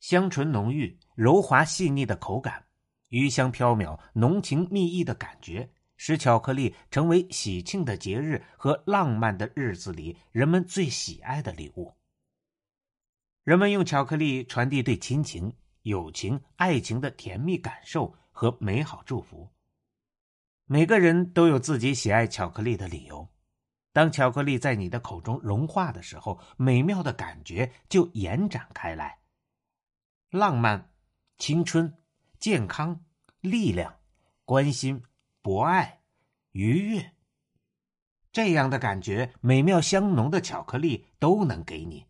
香醇浓郁、柔滑细腻的口感，余香飘渺、浓情蜜意的感觉，使巧克力成为喜庆的节日和浪漫的日子里人们最喜爱的礼物。人们用巧克力传递对亲情、友情、爱情的甜蜜感受和美好祝福。每个人都有自己喜爱巧克力的理由。当巧克力在你的口中融化的时候，美妙的感觉就延展开来。浪漫、青春、健康、力量、关心、博爱、愉悦，这样的感觉，美妙香浓的巧克力都能给你。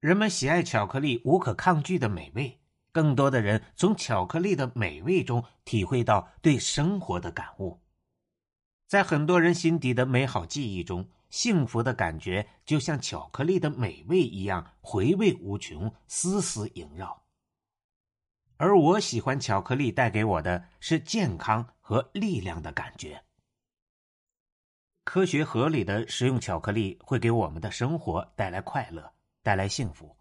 人们喜爱巧克力无可抗拒的美味，更多的人从巧克力的美味中体会到对生活的感悟。在很多人心底的美好记忆中，幸福的感觉就像巧克力的美味一样回味无穷，丝丝萦绕。而我喜欢巧克力带给我的是健康和力量的感觉。科学合理的食用巧克力会给我们的生活带来快乐，带来幸福。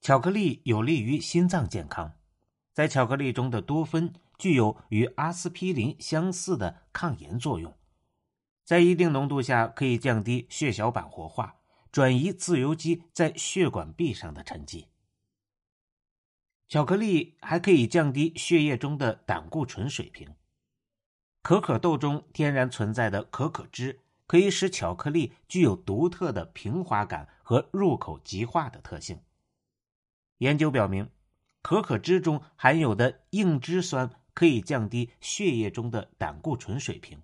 巧克力有利于心脏健康，在巧克力中的多酚具有与阿司匹林相似的抗炎作用，在一定浓度下可以降低血小板活化，转移自由基在血管壁上的沉积。巧克力还可以降低血液中的胆固醇水平。可可豆中天然存在的可可脂可以使巧克力具有独特的平滑感和入口即化的特性。研究表明，可可脂中含有的硬脂酸可以降低血液中的胆固醇水平。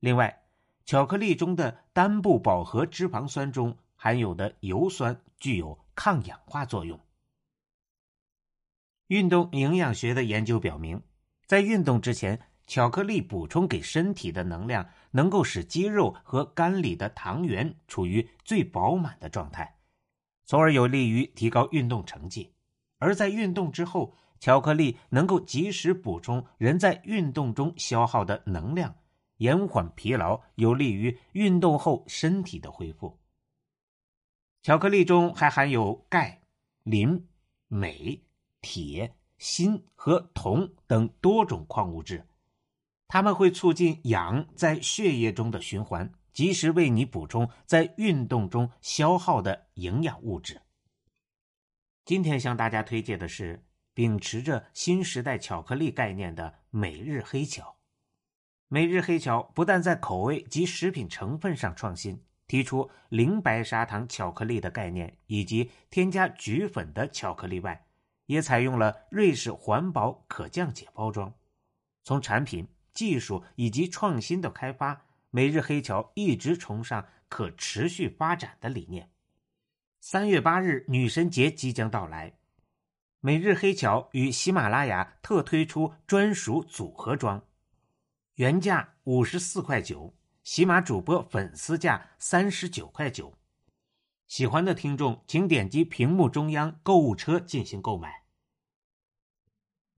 另外，巧克力中的单不饱和脂肪酸中含有的油酸具有抗氧化作用。运动营养学的研究表明，在运动之前，巧克力补充给身体的能量能够使肌肉和肝里的糖原处于最饱满的状态，从而有利于提高运动成绩。而在运动之后，巧克力能够及时补充人在运动中消耗的能量，延缓疲劳，有利于运动后身体的恢复。巧克力中还含有钙、磷、镁。铁、锌和铜等多种矿物质，它们会促进氧在血液中的循环，及时为你补充在运动中消耗的营养物质。今天向大家推荐的是秉持着新时代巧克力概念的每日黑巧。每日黑巧不但在口味及食品成分上创新，提出零白砂糖巧克力的概念，以及添加菊粉的巧克力外，也采用了瑞士环保可降解包装。从产品、技术以及创新的开发，每日黑巧一直崇尚可持续发展的理念。三月八日女神节即将到来，每日黑巧与喜马拉雅特推出专属组合装，原价五十四块九，喜马主播粉丝价三十九块九。喜欢的听众，请点击屏幕中央购物车进行购买。